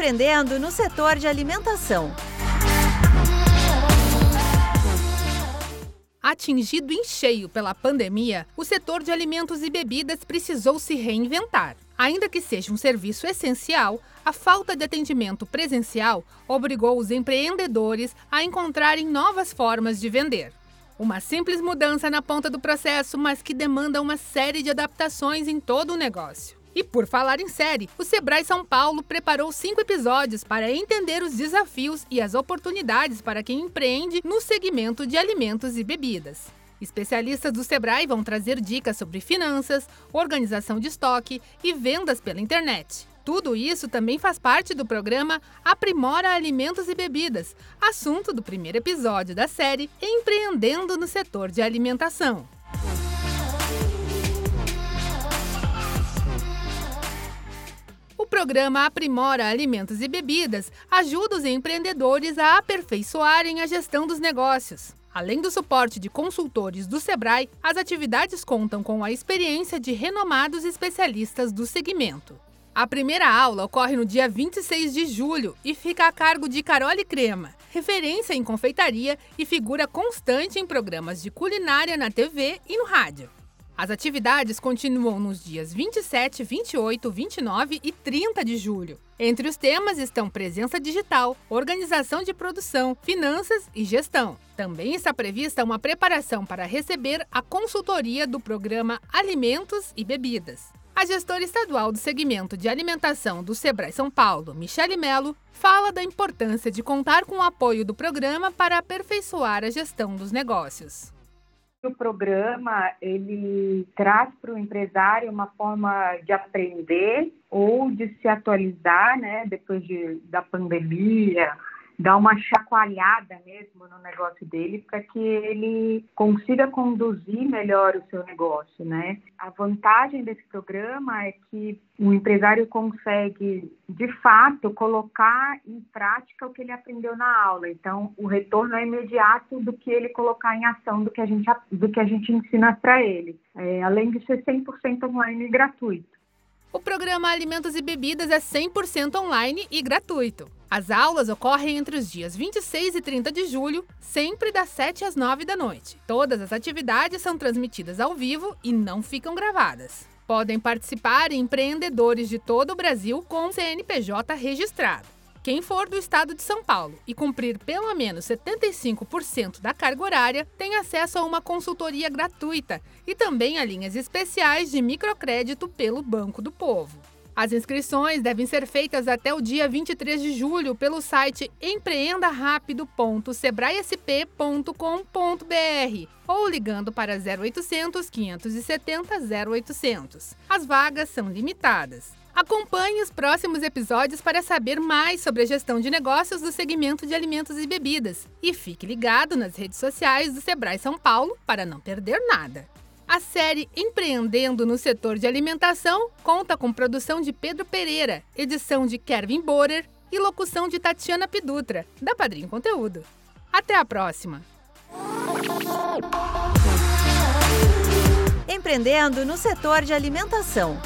empreendendo no setor de alimentação. Atingido em cheio pela pandemia, o setor de alimentos e bebidas precisou se reinventar. Ainda que seja um serviço essencial, a falta de atendimento presencial obrigou os empreendedores a encontrarem novas formas de vender. Uma simples mudança na ponta do processo, mas que demanda uma série de adaptações em todo o negócio. E por falar em série, o Sebrae São Paulo preparou cinco episódios para entender os desafios e as oportunidades para quem empreende no segmento de alimentos e bebidas. Especialistas do Sebrae vão trazer dicas sobre finanças, organização de estoque e vendas pela internet. Tudo isso também faz parte do programa Aprimora Alimentos e Bebidas, assunto do primeiro episódio da série Empreendendo no Setor de Alimentação. Programa Aprimora Alimentos e Bebidas ajuda os empreendedores a aperfeiçoarem a gestão dos negócios. Além do suporte de consultores do Sebrae, as atividades contam com a experiência de renomados especialistas do segmento. A primeira aula ocorre no dia 26 de julho e fica a cargo de Carole Crema, referência em confeitaria e figura constante em programas de culinária na TV e no rádio. As atividades continuam nos dias 27, 28, 29 e 30 de julho. Entre os temas estão presença digital, organização de produção, finanças e gestão. Também está prevista uma preparação para receber a consultoria do programa Alimentos e Bebidas. A gestora estadual do segmento de alimentação do Sebrae São Paulo, Michele Melo, fala da importância de contar com o apoio do programa para aperfeiçoar a gestão dos negócios. O programa ele traz para o empresário uma forma de aprender ou de se atualizar, né, depois de, da pandemia, dar uma chacoalhada mesmo no negócio dele para que ele consiga conduzir melhor o seu negócio, né? A vantagem desse programa é que o empresário consegue, de fato, colocar em prática o que ele aprendeu na aula. Então, o retorno é imediato do que ele colocar em ação, do que a gente, do que a gente ensina para ele, é, além de ser 100% online e gratuito. O programa Alimentos e Bebidas é 100% online e gratuito. As aulas ocorrem entre os dias 26 e 30 de julho, sempre das 7 às 9 da noite. Todas as atividades são transmitidas ao vivo e não ficam gravadas. Podem participar empreendedores de todo o Brasil com CNPJ registrado. Quem for do estado de São Paulo e cumprir pelo menos 75% da carga horária tem acesso a uma consultoria gratuita e também a linhas especiais de microcrédito pelo Banco do Povo. As inscrições devem ser feitas até o dia 23 de julho pelo site empreendarápido.sebraesp.com.br ou ligando para 0800 570 0800. As vagas são limitadas. Acompanhe os próximos episódios para saber mais sobre a gestão de negócios do segmento de alimentos e bebidas. E fique ligado nas redes sociais do Sebrae São Paulo para não perder nada. A série Empreendendo no Setor de Alimentação conta com produção de Pedro Pereira, edição de Kevin Borer e locução de Tatiana Pidutra, da Padrim Conteúdo. Até a próxima! Empreendendo no setor de alimentação